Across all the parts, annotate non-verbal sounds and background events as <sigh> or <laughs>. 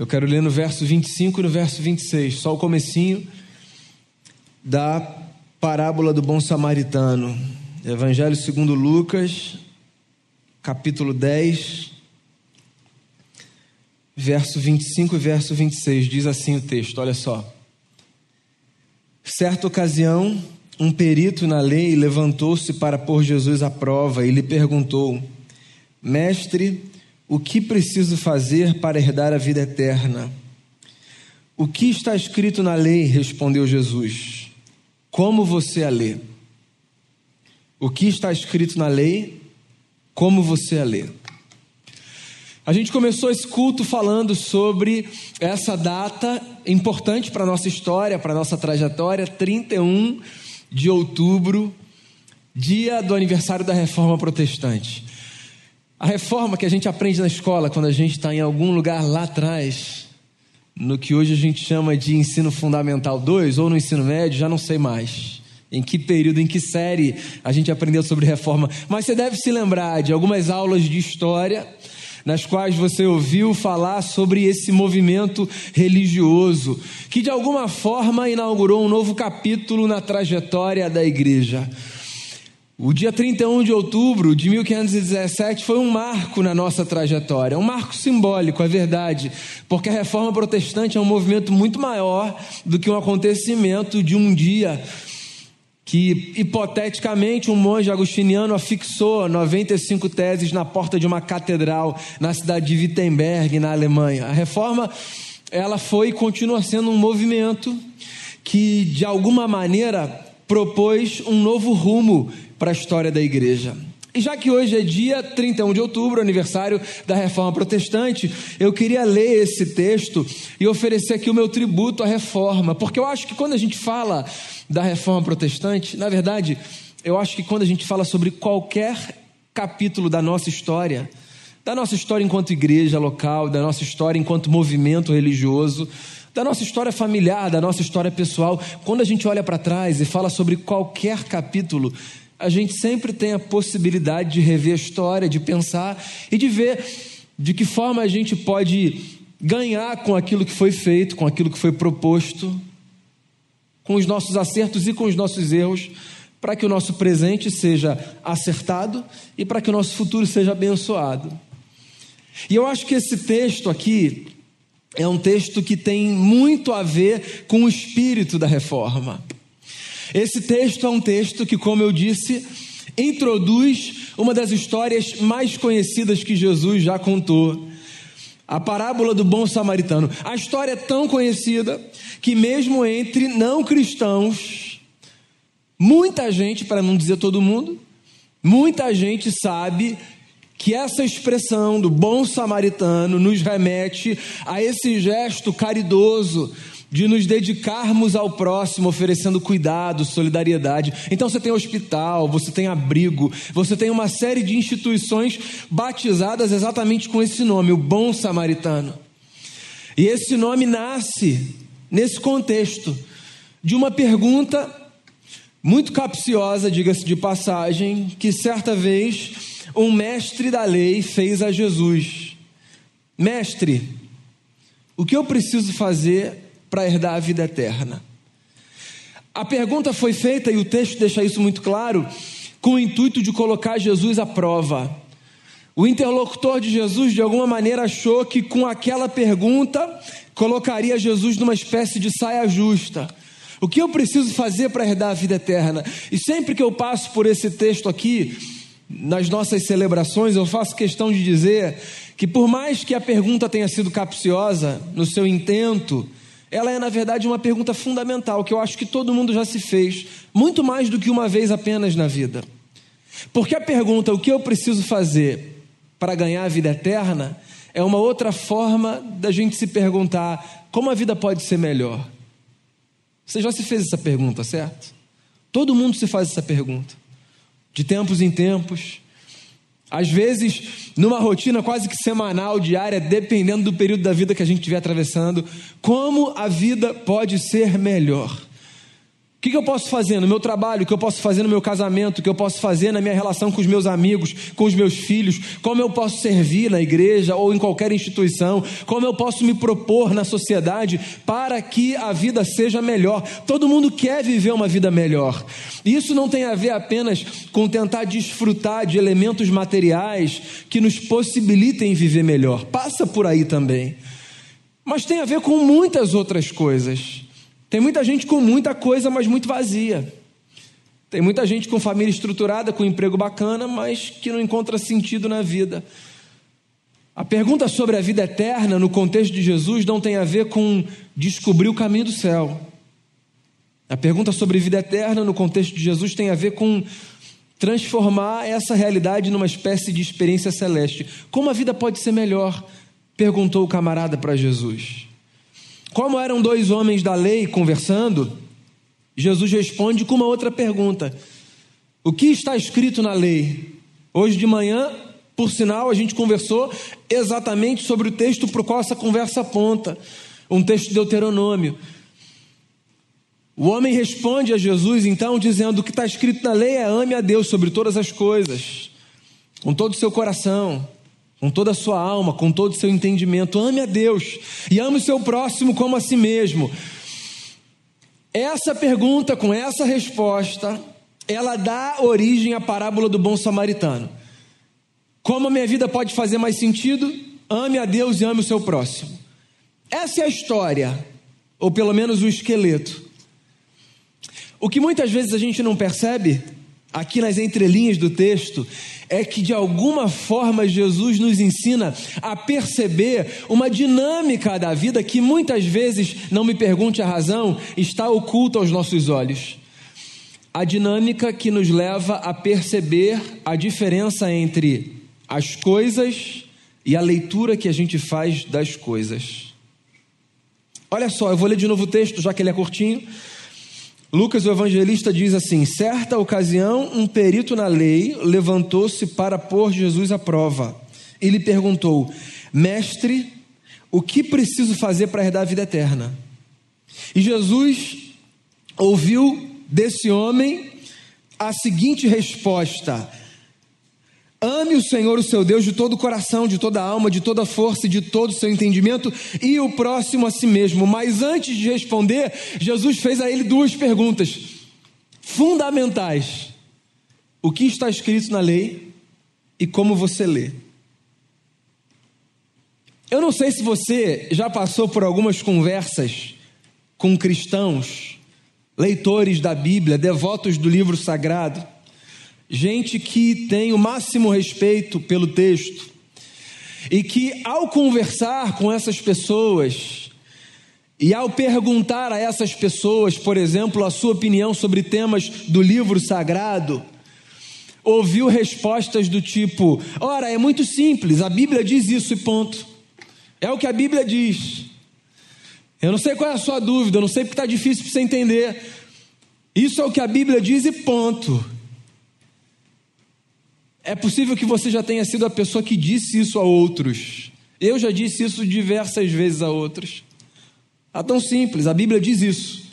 Eu quero ler no verso 25 e no verso 26, só o comecinho da parábola do bom samaritano. Evangelho segundo Lucas, capítulo 10, verso 25 e verso 26. Diz assim o texto, olha só. Certa ocasião, um perito na lei levantou-se para pôr Jesus à prova e lhe perguntou: Mestre, o que preciso fazer para herdar a vida eterna? O que está escrito na lei? respondeu Jesus. Como você a lê? O que está escrito na lei? Como você a lê? A gente começou esse culto falando sobre essa data importante para a nossa história, para a nossa trajetória, 31 de outubro, dia do aniversário da Reforma Protestante. A reforma que a gente aprende na escola, quando a gente está em algum lugar lá atrás, no que hoje a gente chama de ensino fundamental 2 ou no ensino médio, já não sei mais. Em que período, em que série a gente aprendeu sobre reforma. Mas você deve se lembrar de algumas aulas de história nas quais você ouviu falar sobre esse movimento religioso que de alguma forma inaugurou um novo capítulo na trajetória da igreja. O dia 31 de outubro de 1517 foi um marco na nossa trajetória, um marco simbólico, é verdade, porque a reforma protestante é um movimento muito maior do que um acontecimento de um dia que, hipoteticamente, um monge agostiniano afixou 95 teses na porta de uma catedral na cidade de Wittenberg, na Alemanha. A reforma, ela foi e continua sendo um movimento que, de alguma maneira, propôs um novo rumo para a história da igreja. E já que hoje é dia 31 de outubro, aniversário da Reforma Protestante, eu queria ler esse texto e oferecer aqui o meu tributo à reforma, porque eu acho que quando a gente fala da Reforma Protestante, na verdade, eu acho que quando a gente fala sobre qualquer capítulo da nossa história, da nossa história enquanto igreja local, da nossa história enquanto movimento religioso, da nossa história familiar, da nossa história pessoal, quando a gente olha para trás e fala sobre qualquer capítulo, a gente sempre tem a possibilidade de rever a história, de pensar e de ver de que forma a gente pode ganhar com aquilo que foi feito, com aquilo que foi proposto, com os nossos acertos e com os nossos erros, para que o nosso presente seja acertado e para que o nosso futuro seja abençoado. E eu acho que esse texto aqui é um texto que tem muito a ver com o espírito da reforma. Esse texto é um texto que, como eu disse, introduz uma das histórias mais conhecidas que Jesus já contou. A parábola do bom samaritano. A história é tão conhecida que, mesmo entre não cristãos, muita gente, para não dizer todo mundo, muita gente sabe que essa expressão do bom samaritano nos remete a esse gesto caridoso de nos dedicarmos ao próximo, oferecendo cuidado, solidariedade. Então você tem hospital, você tem abrigo, você tem uma série de instituições batizadas exatamente com esse nome, o Bom Samaritano. E esse nome nasce nesse contexto de uma pergunta muito capciosa, diga-se de passagem, que certa vez um mestre da lei fez a Jesus: Mestre, o que eu preciso fazer para herdar a vida eterna? A pergunta foi feita, e o texto deixa isso muito claro, com o intuito de colocar Jesus à prova. O interlocutor de Jesus, de alguma maneira, achou que com aquela pergunta colocaria Jesus numa espécie de saia justa. O que eu preciso fazer para herdar a vida eterna? E sempre que eu passo por esse texto aqui, nas nossas celebrações, eu faço questão de dizer que, por mais que a pergunta tenha sido capciosa no seu intento, ela é, na verdade, uma pergunta fundamental que eu acho que todo mundo já se fez, muito mais do que uma vez apenas na vida. Porque a pergunta, o que eu preciso fazer para ganhar a vida eterna, é uma outra forma da gente se perguntar como a vida pode ser melhor. Você já se fez essa pergunta, certo? Todo mundo se faz essa pergunta. De tempos em tempos, às vezes, numa rotina quase que semanal, diária, dependendo do período da vida que a gente estiver atravessando, como a vida pode ser melhor? O que, que eu posso fazer no meu trabalho, o que eu posso fazer no meu casamento, o que eu posso fazer na minha relação com os meus amigos, com os meus filhos, como eu posso servir na igreja ou em qualquer instituição, como eu posso me propor na sociedade para que a vida seja melhor. Todo mundo quer viver uma vida melhor. Isso não tem a ver apenas com tentar desfrutar de elementos materiais que nos possibilitem viver melhor. Passa por aí também. Mas tem a ver com muitas outras coisas. Tem muita gente com muita coisa, mas muito vazia. Tem muita gente com família estruturada, com emprego bacana, mas que não encontra sentido na vida. A pergunta sobre a vida eterna, no contexto de Jesus, não tem a ver com descobrir o caminho do céu. A pergunta sobre vida eterna, no contexto de Jesus, tem a ver com transformar essa realidade numa espécie de experiência celeste. Como a vida pode ser melhor? perguntou o camarada para Jesus. Como eram dois homens da lei conversando, Jesus responde com uma outra pergunta: O que está escrito na lei? Hoje de manhã, por sinal, a gente conversou exatamente sobre o texto para o qual essa conversa aponta, um texto de Deuteronômio. O homem responde a Jesus, então, dizendo: O que está escrito na lei é ame a Deus sobre todas as coisas, com todo o seu coração, com toda a sua alma, com todo o seu entendimento. Ame a Deus e ame o seu próximo como a si mesmo. Essa pergunta, com essa resposta, ela dá origem à parábola do bom samaritano. Como a minha vida pode fazer mais sentido? Ame a Deus e ame o seu próximo. Essa é a história, ou pelo menos o esqueleto. O que muitas vezes a gente não percebe, aqui nas entrelinhas do texto, é que de alguma forma Jesus nos ensina a perceber uma dinâmica da vida que muitas vezes, não me pergunte a razão, está oculta aos nossos olhos. A dinâmica que nos leva a perceber a diferença entre as coisas e a leitura que a gente faz das coisas. Olha só, eu vou ler de novo o texto, já que ele é curtinho. Lucas, o evangelista, diz assim: certa ocasião, um perito na lei levantou-se para pôr Jesus à prova. Ele perguntou: Mestre, o que preciso fazer para herdar a vida eterna? E Jesus ouviu desse homem a seguinte resposta: Ame o Senhor, o seu Deus, de todo o coração, de toda a alma, de toda a força e de todo o seu entendimento, e o próximo a si mesmo. Mas antes de responder, Jesus fez a ele duas perguntas fundamentais: O que está escrito na lei e como você lê? Eu não sei se você já passou por algumas conversas com cristãos, leitores da Bíblia, devotos do livro sagrado gente que tem o máximo respeito pelo texto e que, ao conversar com essas pessoas e ao perguntar a essas pessoas, por exemplo, a sua opinião sobre temas do livro sagrado, ouviu respostas do tipo: ora, é muito simples, a Bíblia diz isso e ponto. É o que a Bíblia diz. Eu não sei qual é a sua dúvida, eu não sei porque está difícil para você entender. Isso é o que a Bíblia diz e ponto. É possível que você já tenha sido a pessoa que disse isso a outros. Eu já disse isso diversas vezes a outros. É tão simples, a Bíblia diz isso.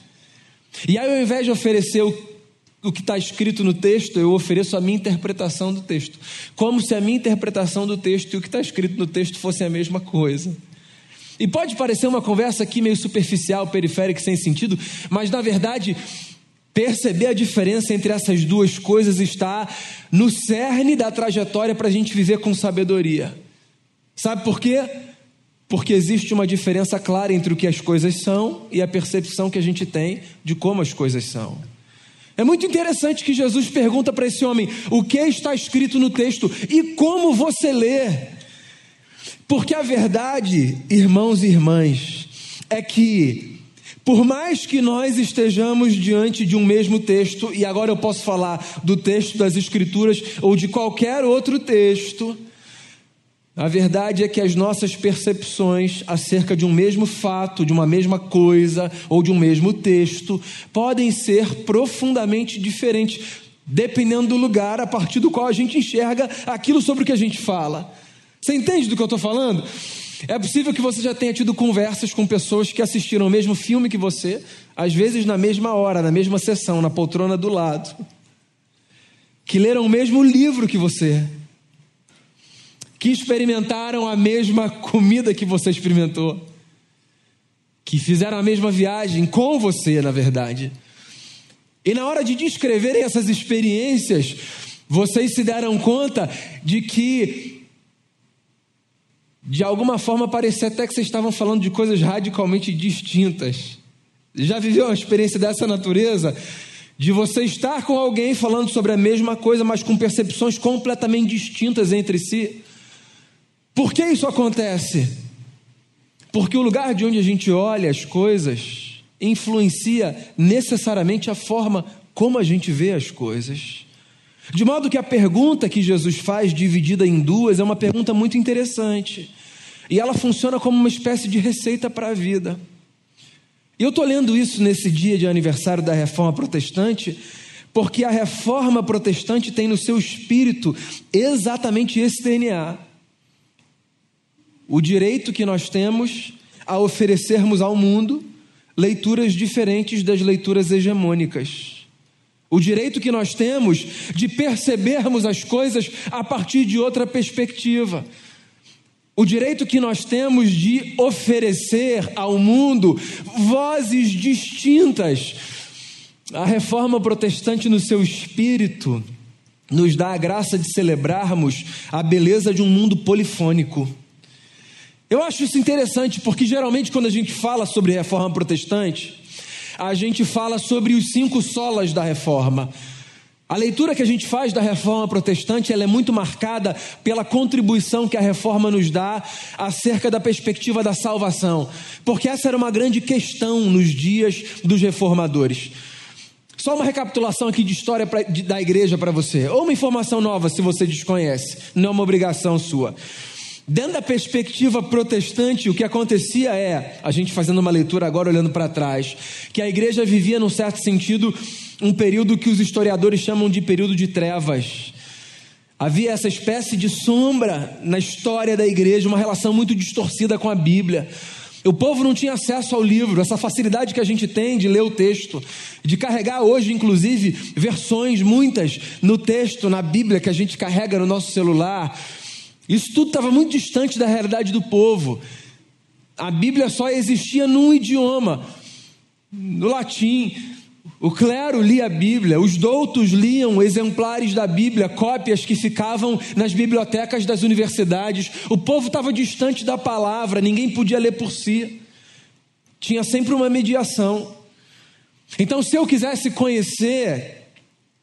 E aí, ao invés de oferecer o, o que está escrito no texto, eu ofereço a minha interpretação do texto. Como se a minha interpretação do texto e o que está escrito no texto fossem a mesma coisa. E pode parecer uma conversa aqui meio superficial, periférica, sem sentido, mas na verdade Perceber a diferença entre essas duas coisas está no cerne da trajetória para a gente viver com sabedoria. Sabe por quê? Porque existe uma diferença clara entre o que as coisas são e a percepção que a gente tem de como as coisas são. É muito interessante que Jesus pergunta para esse homem o que está escrito no texto e como você lê. Porque a verdade, irmãos e irmãs, é que por mais que nós estejamos diante de um mesmo texto, e agora eu posso falar do texto das Escrituras ou de qualquer outro texto, a verdade é que as nossas percepções acerca de um mesmo fato, de uma mesma coisa ou de um mesmo texto podem ser profundamente diferentes, dependendo do lugar a partir do qual a gente enxerga aquilo sobre o que a gente fala. Você entende do que eu estou falando? É possível que você já tenha tido conversas com pessoas que assistiram o mesmo filme que você, às vezes na mesma hora, na mesma sessão, na poltrona do lado. Que leram o mesmo livro que você. Que experimentaram a mesma comida que você experimentou. Que fizeram a mesma viagem com você, na verdade. E na hora de descreverem essas experiências, vocês se deram conta de que de alguma forma parecia até que vocês estavam falando de coisas radicalmente distintas. Já viveu uma experiência dessa natureza? De você estar com alguém falando sobre a mesma coisa, mas com percepções completamente distintas entre si? Por que isso acontece? Porque o lugar de onde a gente olha as coisas influencia necessariamente a forma como a gente vê as coisas. De modo que a pergunta que Jesus faz, dividida em duas, é uma pergunta muito interessante. E ela funciona como uma espécie de receita para a vida. E eu estou lendo isso nesse dia de aniversário da reforma protestante, porque a reforma protestante tem no seu espírito exatamente esse DNA. O direito que nós temos a oferecermos ao mundo leituras diferentes das leituras hegemônicas. O direito que nós temos de percebermos as coisas a partir de outra perspectiva o direito que nós temos de oferecer ao mundo vozes distintas. A reforma protestante, no seu espírito, nos dá a graça de celebrarmos a beleza de um mundo polifônico. Eu acho isso interessante porque geralmente quando a gente fala sobre reforma protestante, a gente fala sobre os cinco solas da reforma. A leitura que a gente faz da reforma protestante ela é muito marcada pela contribuição que a reforma nos dá acerca da perspectiva da salvação, porque essa era uma grande questão nos dias dos reformadores. Só uma recapitulação aqui de história pra, de, da igreja para você, ou uma informação nova se você desconhece, não é uma obrigação sua. Dentro da perspectiva protestante, o que acontecia é, a gente fazendo uma leitura agora olhando para trás, que a igreja vivia, num certo sentido, um período que os historiadores chamam de período de trevas. Havia essa espécie de sombra na história da igreja, uma relação muito distorcida com a Bíblia. O povo não tinha acesso ao livro, essa facilidade que a gente tem de ler o texto, de carregar hoje, inclusive, versões, muitas, no texto, na Bíblia, que a gente carrega no nosso celular. Isso tudo estava muito distante da realidade do povo. A Bíblia só existia num idioma, no latim. O clero lia a Bíblia, os doutos liam exemplares da Bíblia, cópias que ficavam nas bibliotecas das universidades. O povo estava distante da palavra, ninguém podia ler por si. Tinha sempre uma mediação. Então, se eu quisesse conhecer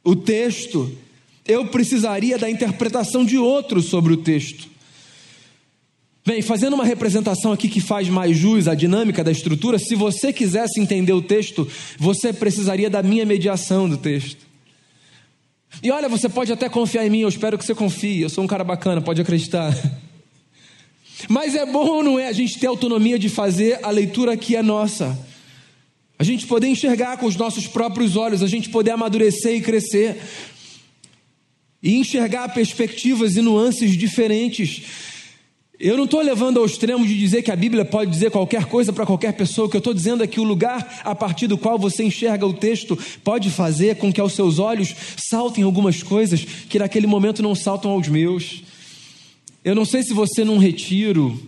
o texto, eu precisaria da interpretação de outros sobre o texto. Bem, fazendo uma representação aqui que faz mais jus à dinâmica da estrutura, se você quisesse entender o texto, você precisaria da minha mediação do texto. E olha, você pode até confiar em mim, eu espero que você confie, eu sou um cara bacana, pode acreditar. Mas é bom ou não é a gente ter autonomia de fazer a leitura que é nossa? A gente poder enxergar com os nossos próprios olhos, a gente poder amadurecer e crescer, e enxergar perspectivas e nuances diferentes eu não estou levando ao extremo de dizer que a Bíblia pode dizer qualquer coisa para qualquer pessoa. O que eu estou dizendo é que o lugar a partir do qual você enxerga o texto pode fazer com que aos seus olhos saltem algumas coisas que naquele momento não saltam aos meus. Eu não sei se você num retiro,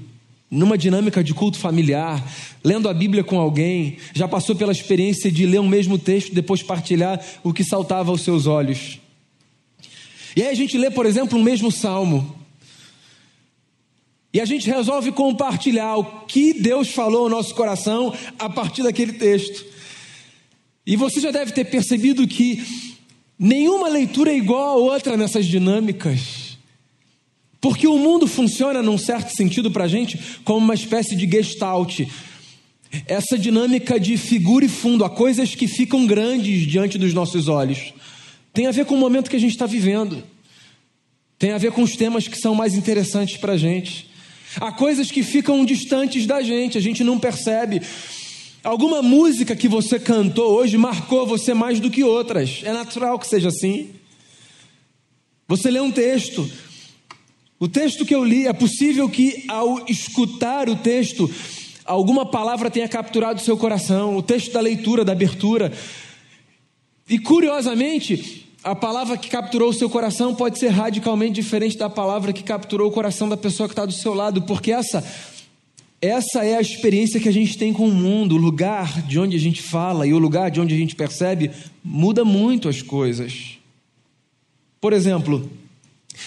numa dinâmica de culto familiar, lendo a Bíblia com alguém, já passou pela experiência de ler um mesmo texto depois partilhar o que saltava aos seus olhos. E aí a gente lê, por exemplo, um mesmo salmo. E a gente resolve compartilhar o que Deus falou ao nosso coração a partir daquele texto. E você já deve ter percebido que nenhuma leitura é igual a outra nessas dinâmicas. Porque o mundo funciona, num certo sentido, para a gente, como uma espécie de gestalt. Essa dinâmica de figura e fundo, há coisas que ficam grandes diante dos nossos olhos. Tem a ver com o momento que a gente está vivendo. Tem a ver com os temas que são mais interessantes para a gente. Há coisas que ficam distantes da gente, a gente não percebe. Alguma música que você cantou hoje marcou você mais do que outras. É natural que seja assim. Você lê um texto, O texto que eu li, é possível que ao escutar o texto, alguma palavra tenha capturado o seu coração, o texto da leitura, da abertura. E curiosamente, a palavra que capturou o seu coração pode ser radicalmente diferente da palavra que capturou o coração da pessoa que está do seu lado, porque essa, essa é a experiência que a gente tem com o mundo, o lugar de onde a gente fala e o lugar de onde a gente percebe muda muito as coisas. Por exemplo,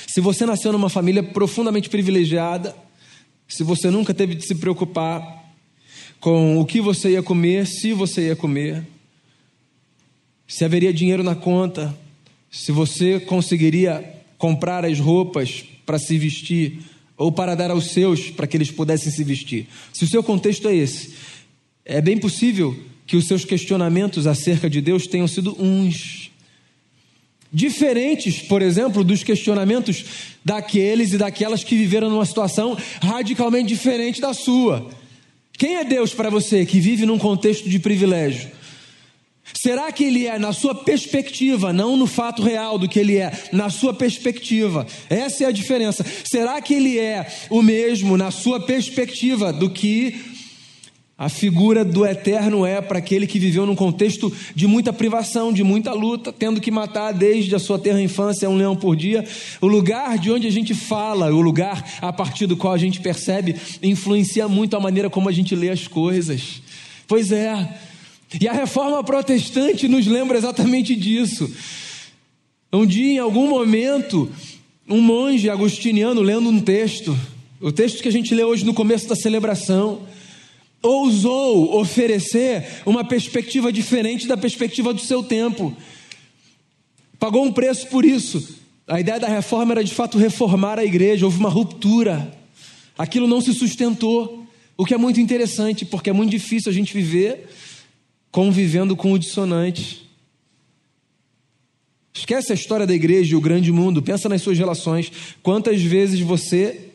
se você nasceu numa família profundamente privilegiada, se você nunca teve de se preocupar com o que você ia comer, se você ia comer, se haveria dinheiro na conta, se você conseguiria comprar as roupas para se vestir ou para dar aos seus para que eles pudessem se vestir. Se o seu contexto é esse, é bem possível que os seus questionamentos acerca de Deus tenham sido uns diferentes, por exemplo, dos questionamentos daqueles e daquelas que viveram numa situação radicalmente diferente da sua. Quem é Deus para você que vive num contexto de privilégio? Será que ele é na sua perspectiva, não no fato real do que ele é, na sua perspectiva? Essa é a diferença. Será que ele é o mesmo na sua perspectiva do que a figura do eterno é para aquele que viveu num contexto de muita privação, de muita luta, tendo que matar desde a sua terra infância um leão por dia. O lugar de onde a gente fala, o lugar a partir do qual a gente percebe, influencia muito a maneira como a gente lê as coisas. Pois é. E a reforma protestante nos lembra exatamente disso. Um dia, em algum momento, um monge agostiniano lendo um texto, o texto que a gente lê hoje no começo da celebração, ousou oferecer uma perspectiva diferente da perspectiva do seu tempo. Pagou um preço por isso. A ideia da reforma era de fato reformar a igreja, houve uma ruptura. Aquilo não se sustentou, o que é muito interessante, porque é muito difícil a gente viver convivendo com o dissonante. Esquece a história da igreja e o grande mundo, pensa nas suas relações. Quantas vezes você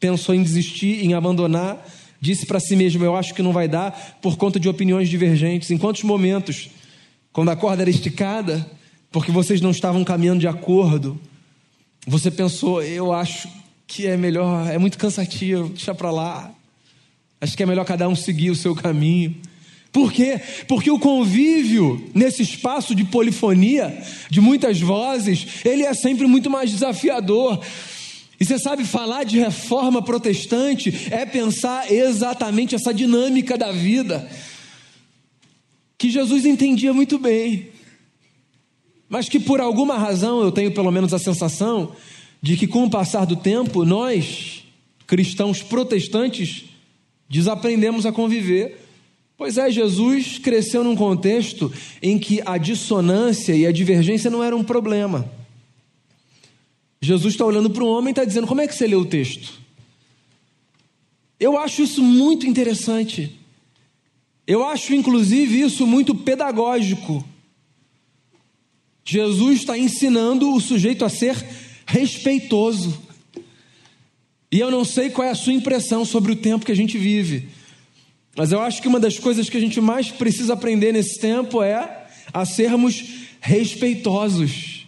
pensou em desistir, em abandonar disse para si mesmo: Eu acho que não vai dar por conta de opiniões divergentes. Em quantos momentos, quando a corda era esticada, porque vocês não estavam caminhando de acordo, você pensou: Eu acho que é melhor, é muito cansativo, deixa para lá. Acho que é melhor cada um seguir o seu caminho. Por quê? Porque o convívio nesse espaço de polifonia, de muitas vozes, ele é sempre muito mais desafiador. E você sabe, falar de reforma protestante é pensar exatamente essa dinâmica da vida, que Jesus entendia muito bem, mas que por alguma razão eu tenho pelo menos a sensação de que com o passar do tempo, nós, cristãos protestantes, desaprendemos a conviver. Pois é, Jesus cresceu num contexto em que a dissonância e a divergência não eram um problema. Jesus está olhando para um homem e está dizendo: Como é que você lê o texto? Eu acho isso muito interessante. Eu acho, inclusive, isso muito pedagógico. Jesus está ensinando o sujeito a ser respeitoso. E eu não sei qual é a sua impressão sobre o tempo que a gente vive, mas eu acho que uma das coisas que a gente mais precisa aprender nesse tempo é a sermos respeitosos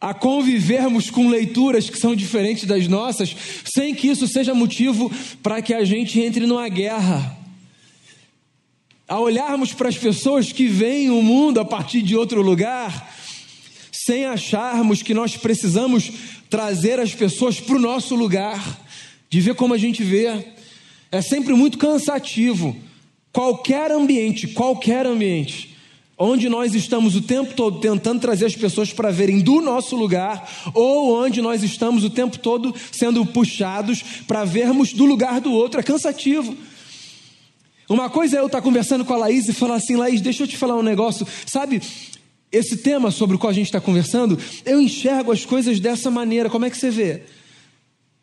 a convivermos com leituras que são diferentes das nossas, sem que isso seja motivo para que a gente entre numa guerra. A olharmos para as pessoas que veem o mundo a partir de outro lugar, sem acharmos que nós precisamos trazer as pessoas para o nosso lugar, de ver como a gente vê, é sempre muito cansativo. Qualquer ambiente, qualquer ambiente, onde nós estamos o tempo todo tentando trazer as pessoas para verem do nosso lugar, ou onde nós estamos o tempo todo sendo puxados para vermos do lugar do outro, é cansativo. Uma coisa é eu estar conversando com a Laís e falar assim: Laís, deixa eu te falar um negócio, sabe? Esse tema sobre o qual a gente está conversando, eu enxergo as coisas dessa maneira, como é que você vê?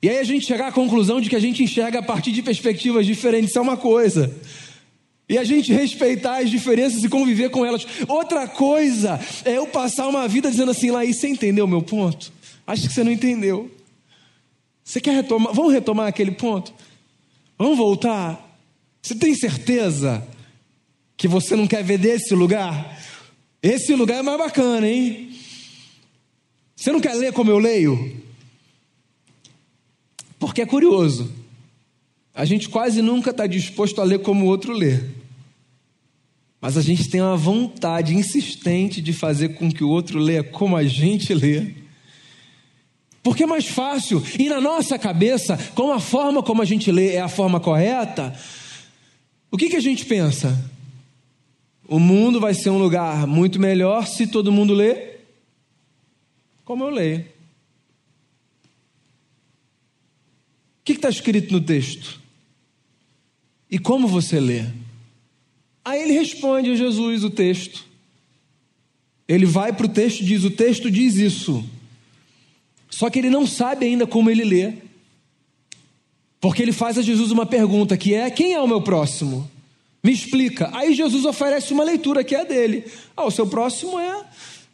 E aí a gente chegar à conclusão de que a gente enxerga a partir de perspectivas diferentes, é uma coisa. E a gente respeitar as diferenças e conviver com elas. Outra coisa é eu passar uma vida dizendo assim, e você entendeu o meu ponto? Acho que você não entendeu. Você quer retomar? Vamos retomar aquele ponto? Vamos voltar? Você tem certeza que você não quer ver desse lugar? Esse lugar é mais bacana, hein? Você não quer ler como eu leio? Porque é curioso. A gente quase nunca está disposto a ler como o outro lê. Mas a gente tem uma vontade insistente de fazer com que o outro leia como a gente lê. Porque é mais fácil. E na nossa cabeça, como a forma como a gente lê é a forma correta, o que, que a gente pensa? O mundo vai ser um lugar muito melhor se todo mundo lê como eu leio. Que está escrito no texto? E como você lê? Aí ele responde a Jesus o texto. Ele vai para o texto e diz: O texto diz isso. Só que ele não sabe ainda como ele lê. Porque ele faz a Jesus uma pergunta que é: Quem é o meu próximo? Me explica. Aí Jesus oferece uma leitura que é a dele. Ah, o seu próximo é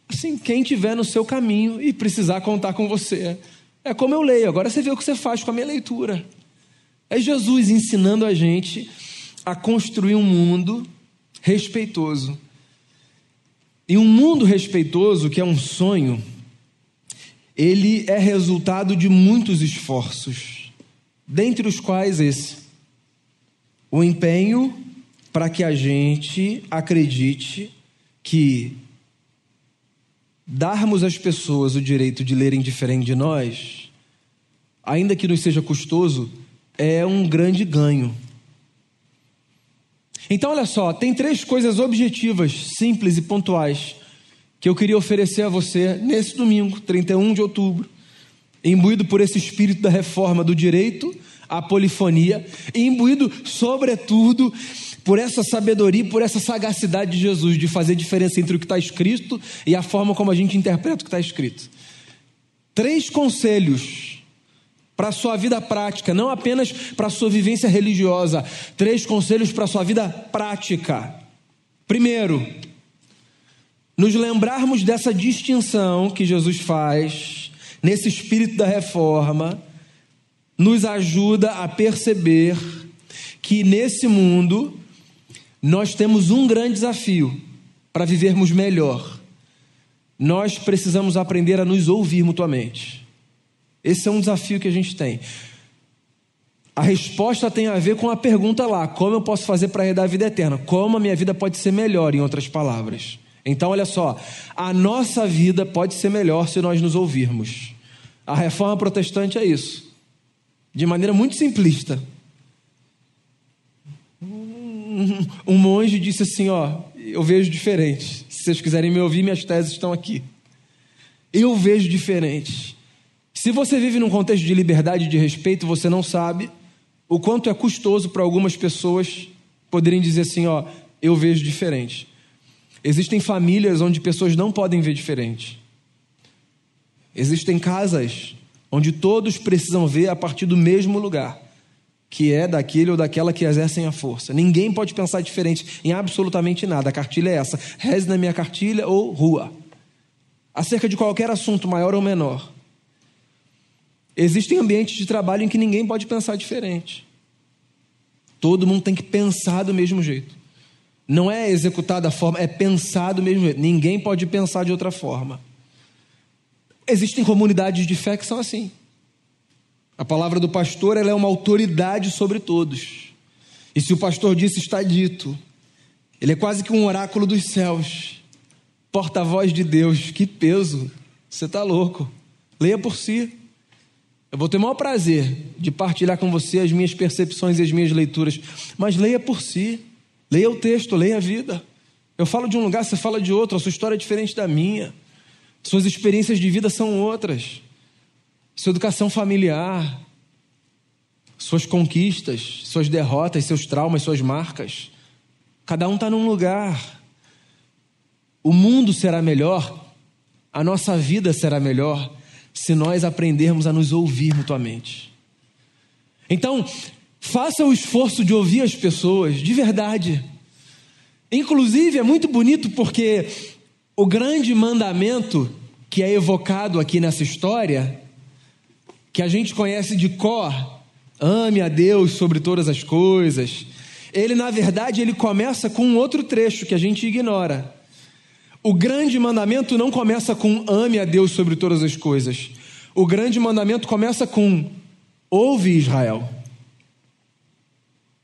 assim, quem tiver no seu caminho e precisar contar com você. É como eu leio. Agora você vê o que você faz com a minha leitura. É Jesus ensinando a gente a construir um mundo respeitoso. E um mundo respeitoso, que é um sonho, ele é resultado de muitos esforços, dentre os quais esse: o empenho para que a gente acredite que darmos às pessoas o direito de lerem diferente de nós, ainda que nos seja custoso, é um grande ganho. Então, olha só, tem três coisas objetivas, simples e pontuais, que eu queria oferecer a você nesse domingo, 31 de outubro, imbuído por esse espírito da reforma do direito à polifonia, imbuído, sobretudo, por essa sabedoria, por essa sagacidade de Jesus de fazer diferença entre o que está escrito e a forma como a gente interpreta o que está escrito. Três conselhos para a sua vida prática, não apenas para a sua vivência religiosa. Três conselhos para a sua vida prática. Primeiro, nos lembrarmos dessa distinção que Jesus faz nesse espírito da reforma, nos ajuda a perceber que nesse mundo nós temos um grande desafio para vivermos melhor. Nós precisamos aprender a nos ouvir mutuamente. Esse é um desafio que a gente tem. A resposta tem a ver com a pergunta lá: como eu posso fazer para herdar a vida eterna? Como a minha vida pode ser melhor, em outras palavras. Então, olha só, a nossa vida pode ser melhor se nós nos ouvirmos. A reforma protestante é isso, de maneira muito simplista um, monge disse assim: Ó, eu vejo diferente. Se vocês quiserem me ouvir, minhas teses estão aqui. Eu vejo diferente. Se você vive num contexto de liberdade e de respeito, você não sabe o quanto é custoso para algumas pessoas poderem dizer assim: Ó, eu vejo diferente. Existem famílias onde pessoas não podem ver diferente. Existem casas onde todos precisam ver a partir do mesmo lugar que é daquele ou daquela que exercem a força. Ninguém pode pensar diferente em absolutamente nada. A cartilha é essa: reze na minha cartilha ou rua. Acerca de qualquer assunto, maior ou menor. Existem ambientes de trabalho em que ninguém pode pensar diferente. Todo mundo tem que pensar do mesmo jeito. Não é executar da forma, é pensar do mesmo jeito. Ninguém pode pensar de outra forma. Existem comunidades de fé que são assim. A palavra do pastor ela é uma autoridade sobre todos. E se o pastor disse, está dito. Ele é quase que um oráculo dos céus, porta-voz de Deus. Que peso! Você está louco. Leia por si. Eu vou ter o maior prazer de partilhar com você as minhas percepções e as minhas leituras, mas leia por si. Leia o texto, leia a vida. Eu falo de um lugar, você fala de outro, a sua história é diferente da minha. Suas experiências de vida são outras sua educação familiar, suas conquistas, suas derrotas, seus traumas, suas marcas. Cada um está num lugar. O mundo será melhor, a nossa vida será melhor, se nós aprendermos a nos ouvir mutuamente. Então, faça o esforço de ouvir as pessoas, de verdade. Inclusive, é muito bonito porque o grande mandamento que é evocado aqui nessa história que a gente conhece de cor, ame a Deus sobre todas as coisas. Ele, na verdade, ele começa com um outro trecho que a gente ignora. O grande mandamento não começa com ame a Deus sobre todas as coisas. O grande mandamento começa com Ouve Israel.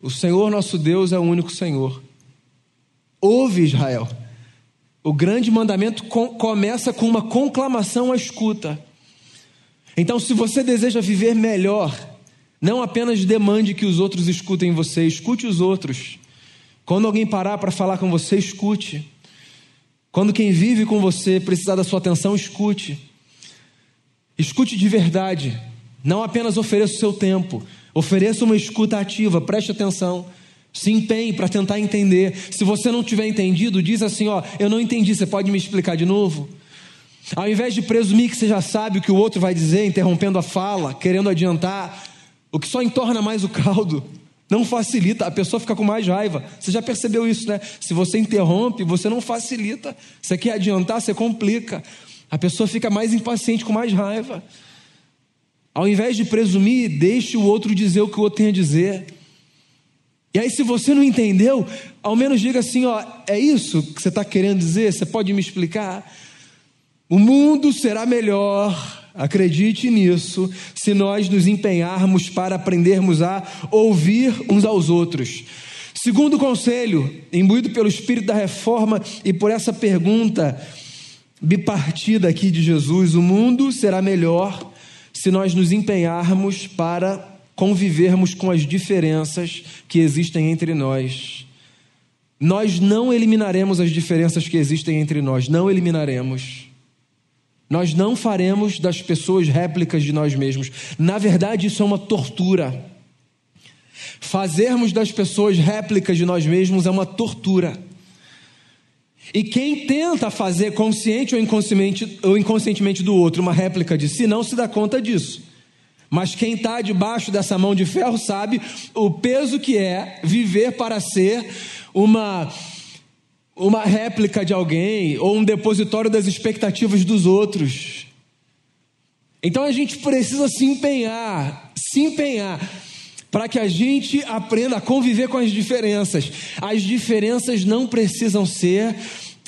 O Senhor nosso Deus é o único Senhor. Ouve Israel. O grande mandamento começa com uma conclamação à escuta. Então, se você deseja viver melhor, não apenas demande que os outros escutem você, escute os outros. Quando alguém parar para falar com você, escute. Quando quem vive com você precisar da sua atenção, escute. Escute de verdade. Não apenas ofereça o seu tempo, ofereça uma escuta ativa, preste atenção. Se empenhe para tentar entender. Se você não tiver entendido, diz assim: Ó, eu não entendi, você pode me explicar de novo? Ao invés de presumir que você já sabe o que o outro vai dizer, interrompendo a fala, querendo adiantar, o que só entorna mais o caldo, não facilita, a pessoa fica com mais raiva. Você já percebeu isso, né? Se você interrompe, você não facilita. Você quer adiantar, você complica. A pessoa fica mais impaciente, com mais raiva. Ao invés de presumir, deixe o outro dizer o que o outro tem a dizer. E aí, se você não entendeu, ao menos diga assim: ó, é isso que você está querendo dizer? Você pode me explicar? O mundo será melhor, acredite nisso, se nós nos empenharmos para aprendermos a ouvir uns aos outros. Segundo conselho, imbuído pelo espírito da reforma e por essa pergunta bipartida aqui de Jesus: o mundo será melhor se nós nos empenharmos para convivermos com as diferenças que existem entre nós. Nós não eliminaremos as diferenças que existem entre nós, não eliminaremos. Nós não faremos das pessoas réplicas de nós mesmos. Na verdade, isso é uma tortura. Fazermos das pessoas réplicas de nós mesmos é uma tortura. E quem tenta fazer consciente ou inconscientemente, ou inconscientemente do outro uma réplica de si não se dá conta disso. Mas quem está debaixo dessa mão de ferro sabe o peso que é viver para ser uma uma réplica de alguém ou um depositório das expectativas dos outros. Então a gente precisa se empenhar, se empenhar para que a gente aprenda a conviver com as diferenças. As diferenças não precisam ser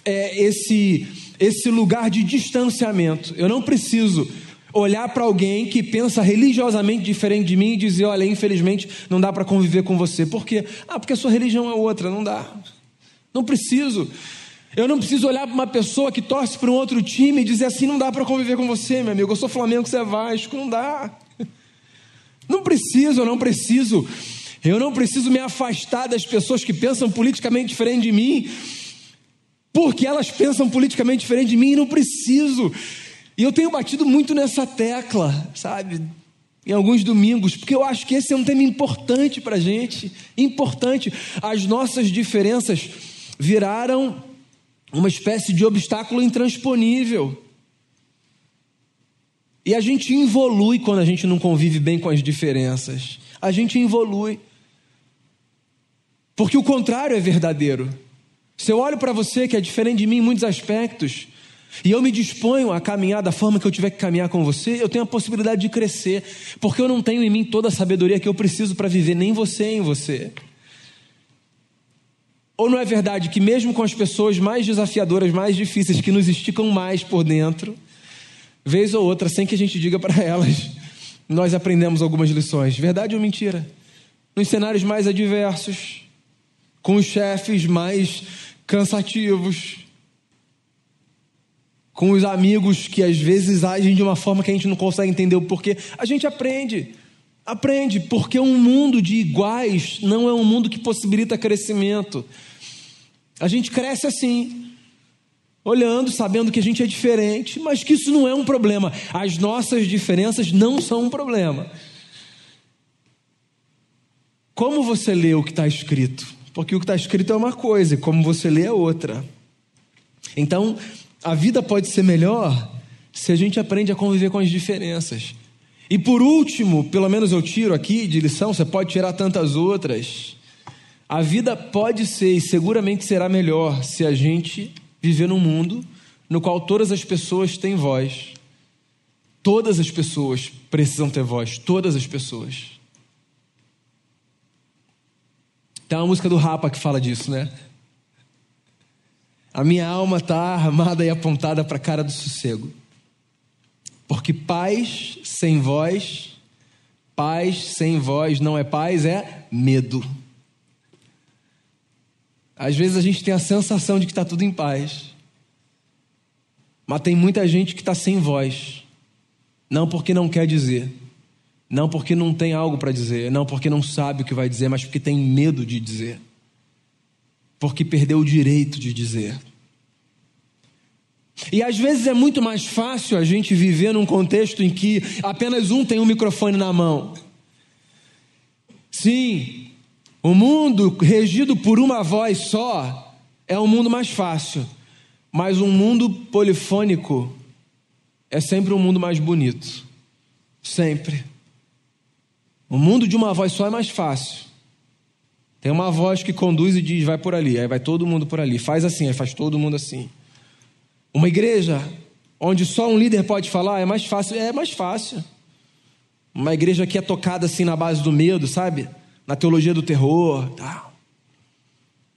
é, esse esse lugar de distanciamento. Eu não preciso olhar para alguém que pensa religiosamente diferente de mim e dizer: olha, infelizmente não dá para conviver com você. Por quê? Ah, porque a sua religião é outra, não dá. Não preciso. Eu não preciso olhar para uma pessoa que torce para um outro time e dizer assim: não dá para conviver com você, meu amigo. Eu sou Flamengo, você é Vasco. Não dá. <laughs> Não preciso, eu não preciso. Eu não preciso me afastar das pessoas que pensam politicamente diferente de mim, porque elas pensam politicamente diferente de mim e não preciso. E eu tenho batido muito nessa tecla, sabe? Em alguns domingos, porque eu acho que esse é um tema importante para a gente. Importante. As nossas diferenças viraram uma espécie de obstáculo intransponível. E a gente evolui quando a gente não convive bem com as diferenças. A gente evolui. Porque o contrário é verdadeiro. Se eu olho para você que é diferente de mim em muitos aspectos, e eu me disponho a caminhar da forma que eu tiver que caminhar com você, eu tenho a possibilidade de crescer, porque eu não tenho em mim toda a sabedoria que eu preciso para viver, nem você em você. Ou não é verdade que, mesmo com as pessoas mais desafiadoras, mais difíceis, que nos esticam mais por dentro, vez ou outra, sem que a gente diga para <laughs> elas, nós aprendemos algumas lições? Verdade ou mentira? Nos cenários mais adversos, com os chefes mais cansativos, com os amigos que às vezes agem de uma forma que a gente não consegue entender o porquê, a gente aprende. Aprende, porque um mundo de iguais não é um mundo que possibilita crescimento. A gente cresce assim, olhando, sabendo que a gente é diferente, mas que isso não é um problema. As nossas diferenças não são um problema. Como você lê o que está escrito? Porque o que está escrito é uma coisa, e como você lê é outra. Então, a vida pode ser melhor se a gente aprende a conviver com as diferenças. E por último, pelo menos eu tiro aqui de lição, você pode tirar tantas outras. A vida pode ser e seguramente será melhor se a gente viver num mundo no qual todas as pessoas têm voz. Todas as pessoas precisam ter voz, todas as pessoas. Tem uma música do Rapa que fala disso, né? A minha alma está armada e apontada para a cara do sossego. Porque paz sem voz Paz sem voz não é paz, é medo. Às vezes a gente tem a sensação de que está tudo em paz, mas tem muita gente que está sem voz, não porque não quer dizer, não porque não tem algo para dizer, não porque não sabe o que vai dizer, mas porque tem medo de dizer, porque perdeu o direito de dizer. E às vezes é muito mais fácil a gente viver num contexto em que apenas um tem um microfone na mão. Sim, o mundo regido por uma voz só é um mundo mais fácil, mas um mundo polifônico é sempre um mundo mais bonito. Sempre. O mundo de uma voz só é mais fácil. Tem uma voz que conduz e diz: vai por ali, aí vai todo mundo por ali. Faz assim, aí faz todo mundo assim. Uma igreja onde só um líder pode falar é mais fácil, é mais fácil. Uma igreja que é tocada assim na base do medo, sabe? Na teologia do terror.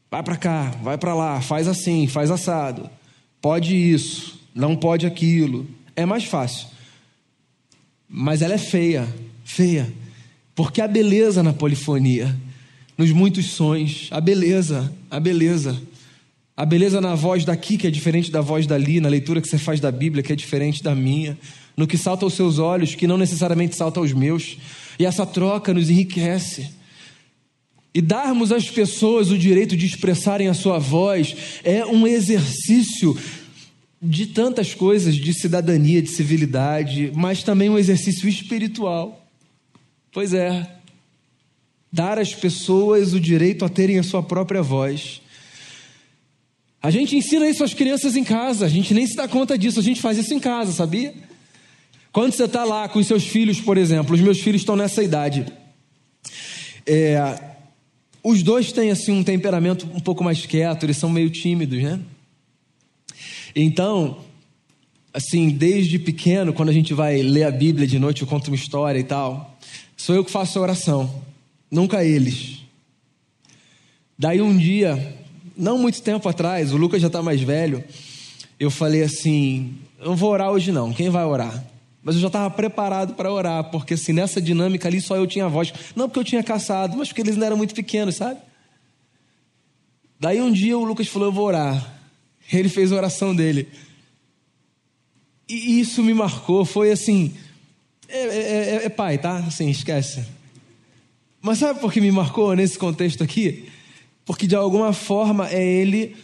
Vai para cá, vai para lá, faz assim, faz assado. Pode isso, não pode aquilo. É mais fácil. Mas ela é feia, feia. Porque a beleza na polifonia, nos muitos sons, a beleza, a beleza. A beleza na voz daqui, que é diferente da voz dali, na leitura que você faz da Bíblia, que é diferente da minha, no que salta aos seus olhos, que não necessariamente salta aos meus. E essa troca nos enriquece. E darmos às pessoas o direito de expressarem a sua voz é um exercício de tantas coisas, de cidadania, de civilidade, mas também um exercício espiritual. Pois é, dar às pessoas o direito a terem a sua própria voz a gente ensina isso às crianças em casa, a gente nem se dá conta disso, a gente faz isso em casa, sabia? Quando você está lá com os seus filhos, por exemplo, os meus filhos estão nessa idade. É, os dois têm assim um temperamento um pouco mais quieto, eles são meio tímidos, né? Então, assim, desde pequeno, quando a gente vai ler a Bíblia de noite, eu conto uma história e tal, sou eu que faço a oração, nunca eles. Daí um dia, não muito tempo atrás, o Lucas já está mais velho, eu falei assim: eu não vou orar hoje não, quem vai orar? Mas eu já estava preparado para orar, porque assim, nessa dinâmica ali só eu tinha voz. Não porque eu tinha caçado, mas porque eles não eram muito pequenos, sabe? Daí um dia o Lucas falou: Eu vou orar. Ele fez a oração dele. E isso me marcou. Foi assim: é, é, é, é pai, tá? Assim, esquece. Mas sabe por que me marcou nesse contexto aqui? Porque de alguma forma é ele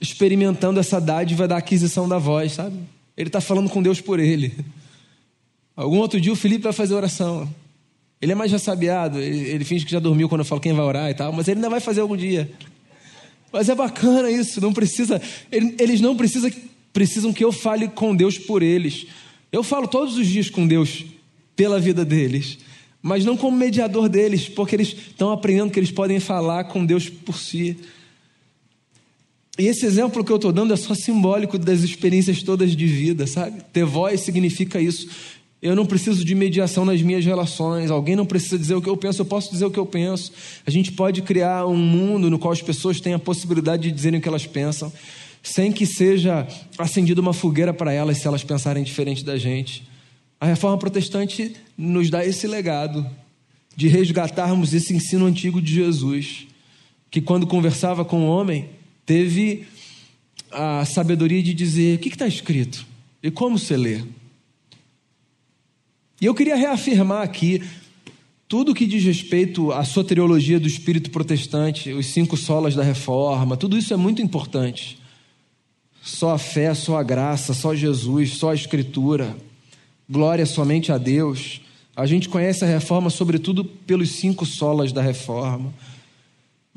experimentando essa dádiva da aquisição da voz, sabe? Ele está falando com Deus por ele. Algum outro dia o Felipe vai fazer oração. Ele é mais ressabiado, ele, ele finge que já dormiu quando eu falo quem vai orar e tal, mas ele ainda vai fazer algum dia. Mas é bacana isso, não precisa, eles não precisam, precisam que eu fale com Deus por eles. Eu falo todos os dias com Deus pela vida deles mas não como mediador deles, porque eles estão aprendendo que eles podem falar com Deus por si. E esse exemplo que eu estou dando é só simbólico das experiências todas de vida, sabe? Ter voz significa isso. Eu não preciso de mediação nas minhas relações, alguém não precisa dizer o que eu penso, eu posso dizer o que eu penso. A gente pode criar um mundo no qual as pessoas têm a possibilidade de dizerem o que elas pensam, sem que seja acendida uma fogueira para elas se elas pensarem diferente da gente. A reforma protestante nos dá esse legado de resgatarmos esse ensino antigo de Jesus, que quando conversava com o homem, teve a sabedoria de dizer: o que está escrito e como se lê. E eu queria reafirmar aqui tudo que diz respeito à soteriologia do espírito protestante, os cinco solas da reforma, tudo isso é muito importante. Só a fé, só a graça, só Jesus, só a escritura glória somente a Deus. A gente conhece a reforma, sobretudo, pelos cinco solas da reforma.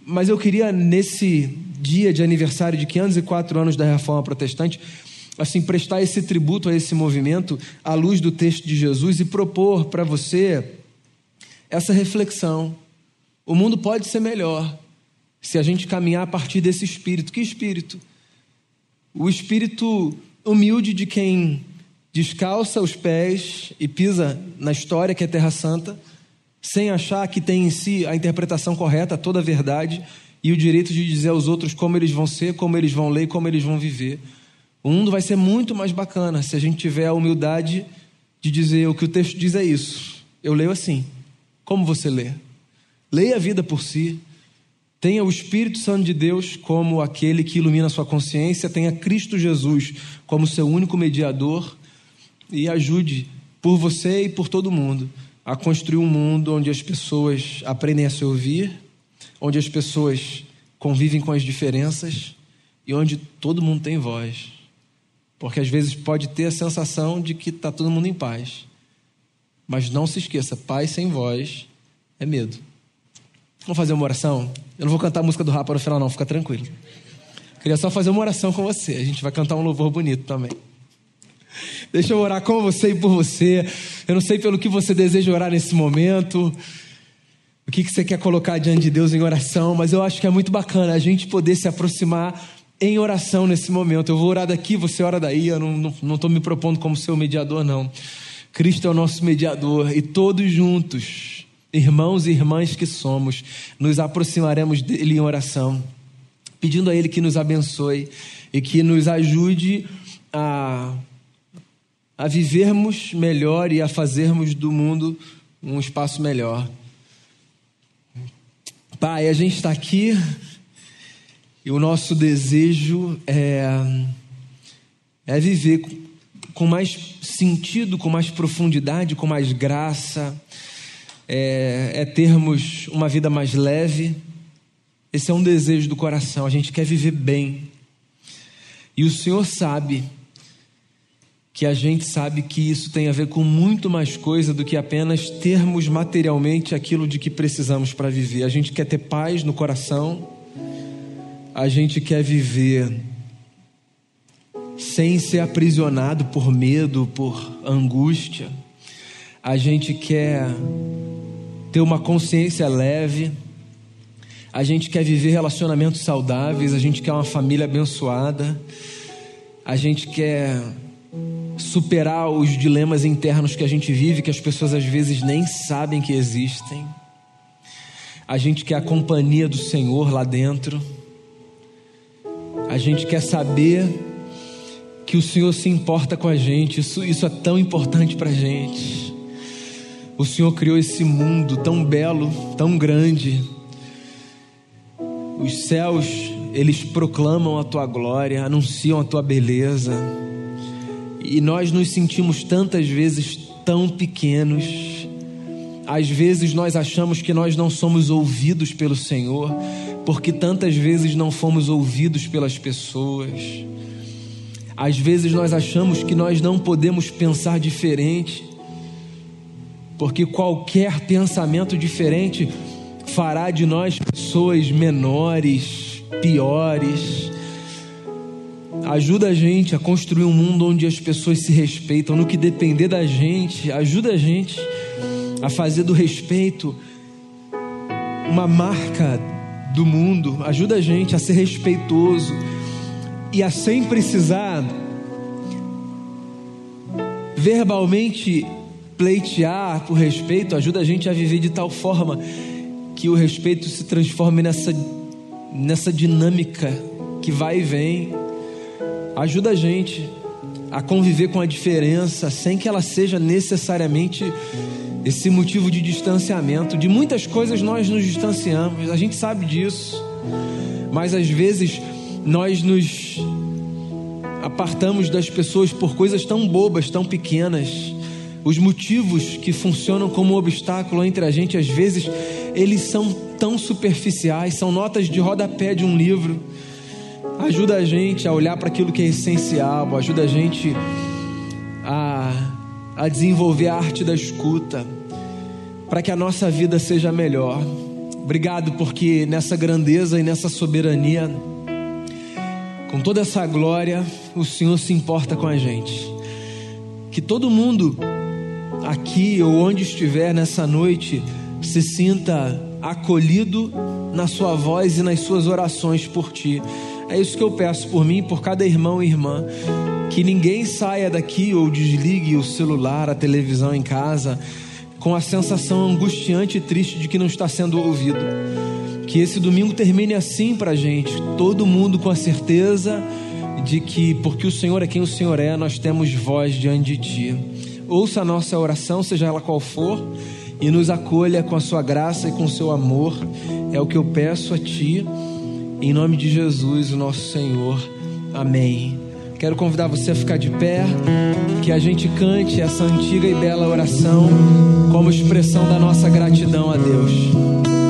Mas eu queria, nesse dia de aniversário de 504 anos da reforma protestante, assim, prestar esse tributo a esse movimento à luz do texto de Jesus e propor para você essa reflexão. O mundo pode ser melhor se a gente caminhar a partir desse espírito. Que espírito? O espírito humilde de quem descalça os pés e pisa na história que é Terra Santa, sem achar que tem em si a interpretação correta, toda a verdade e o direito de dizer aos outros como eles vão ser, como eles vão ler, como eles vão viver. O mundo vai ser muito mais bacana se a gente tiver a humildade de dizer o que o texto diz é isso. Eu leio assim. Como você lê? Leia a vida por si. Tenha o Espírito Santo de Deus como aquele que ilumina a sua consciência, tenha Cristo Jesus como seu único mediador e ajude por você e por todo mundo a construir um mundo onde as pessoas aprendem a se ouvir, onde as pessoas convivem com as diferenças e onde todo mundo tem voz. Porque às vezes pode ter a sensação de que está todo mundo em paz. Mas não se esqueça: paz sem voz é medo. Vamos fazer uma oração? Eu não vou cantar a música do Rapa no final, não, fica tranquilo. Queria só fazer uma oração com você. A gente vai cantar um louvor bonito também. Deixa eu orar com você e por você. Eu não sei pelo que você deseja orar nesse momento, o que, que você quer colocar diante de Deus em oração, mas eu acho que é muito bacana a gente poder se aproximar em oração nesse momento. Eu vou orar daqui, você ora daí. Eu não estou me propondo como seu mediador, não. Cristo é o nosso mediador e todos juntos irmãos e irmãs que somos, nos aproximaremos dele em oração, pedindo a ele que nos abençoe e que nos ajude a, a vivermos melhor e a fazermos do mundo um espaço melhor. Pai, a gente está aqui e o nosso desejo é, é viver com mais sentido, com mais profundidade, com mais graça é, é termos uma vida mais leve. Esse é um desejo do coração. A gente quer viver bem. E o Senhor sabe que a gente sabe que isso tem a ver com muito mais coisa do que apenas termos materialmente aquilo de que precisamos para viver. A gente quer ter paz no coração, a gente quer viver sem ser aprisionado por medo, por angústia. A gente quer ter uma consciência leve, a gente quer viver relacionamentos saudáveis, a gente quer uma família abençoada, a gente quer superar os dilemas internos que a gente vive, que as pessoas às vezes nem sabem que existem. A gente quer a companhia do Senhor lá dentro. A gente quer saber que o Senhor se importa com a gente. Isso, isso é tão importante para a gente. O Senhor criou esse mundo tão belo, tão grande. Os céus, eles proclamam a tua glória, anunciam a tua beleza. E nós nos sentimos tantas vezes tão pequenos. Às vezes nós achamos que nós não somos ouvidos pelo Senhor, porque tantas vezes não fomos ouvidos pelas pessoas. Às vezes nós achamos que nós não podemos pensar diferente, porque qualquer pensamento diferente fará de nós pessoas menores, piores. Ajuda a gente a construir um mundo onde as pessoas se respeitam, no que depender da gente, ajuda a gente a fazer do respeito uma marca do mundo, ajuda a gente a ser respeitoso e a sem precisar verbalmente pleitear por respeito ajuda a gente a viver de tal forma que o respeito se transforme nessa, nessa dinâmica que vai e vem. Ajuda a gente a conviver com a diferença sem que ela seja necessariamente esse motivo de distanciamento. De muitas coisas nós nos distanciamos, a gente sabe disso, mas às vezes nós nos apartamos das pessoas por coisas tão bobas, tão pequenas os motivos que funcionam como obstáculo entre a gente, às vezes, eles são tão superficiais, são notas de rodapé de um livro. Ajuda a gente a olhar para aquilo que é essencial, ajuda a gente a, a desenvolver a arte da escuta, para que a nossa vida seja melhor. Obrigado, porque nessa grandeza e nessa soberania, com toda essa glória, o Senhor se importa com a gente. Que todo mundo aqui ou onde estiver nessa noite, se sinta acolhido na sua voz e nas suas orações por ti. É isso que eu peço por mim, por cada irmão e irmã. Que ninguém saia daqui ou desligue o celular, a televisão em casa, com a sensação angustiante e triste de que não está sendo ouvido. Que esse domingo termine assim para a gente, todo mundo com a certeza de que, porque o Senhor é quem o Senhor é, nós temos voz diante de Ti ouça a nossa oração, seja ela qual for, e nos acolha com a sua graça e com o seu amor. É o que eu peço a Ti, em nome de Jesus, o nosso Senhor. Amém. Quero convidar você a ficar de pé, que a gente cante essa antiga e bela oração como expressão da nossa gratidão a Deus.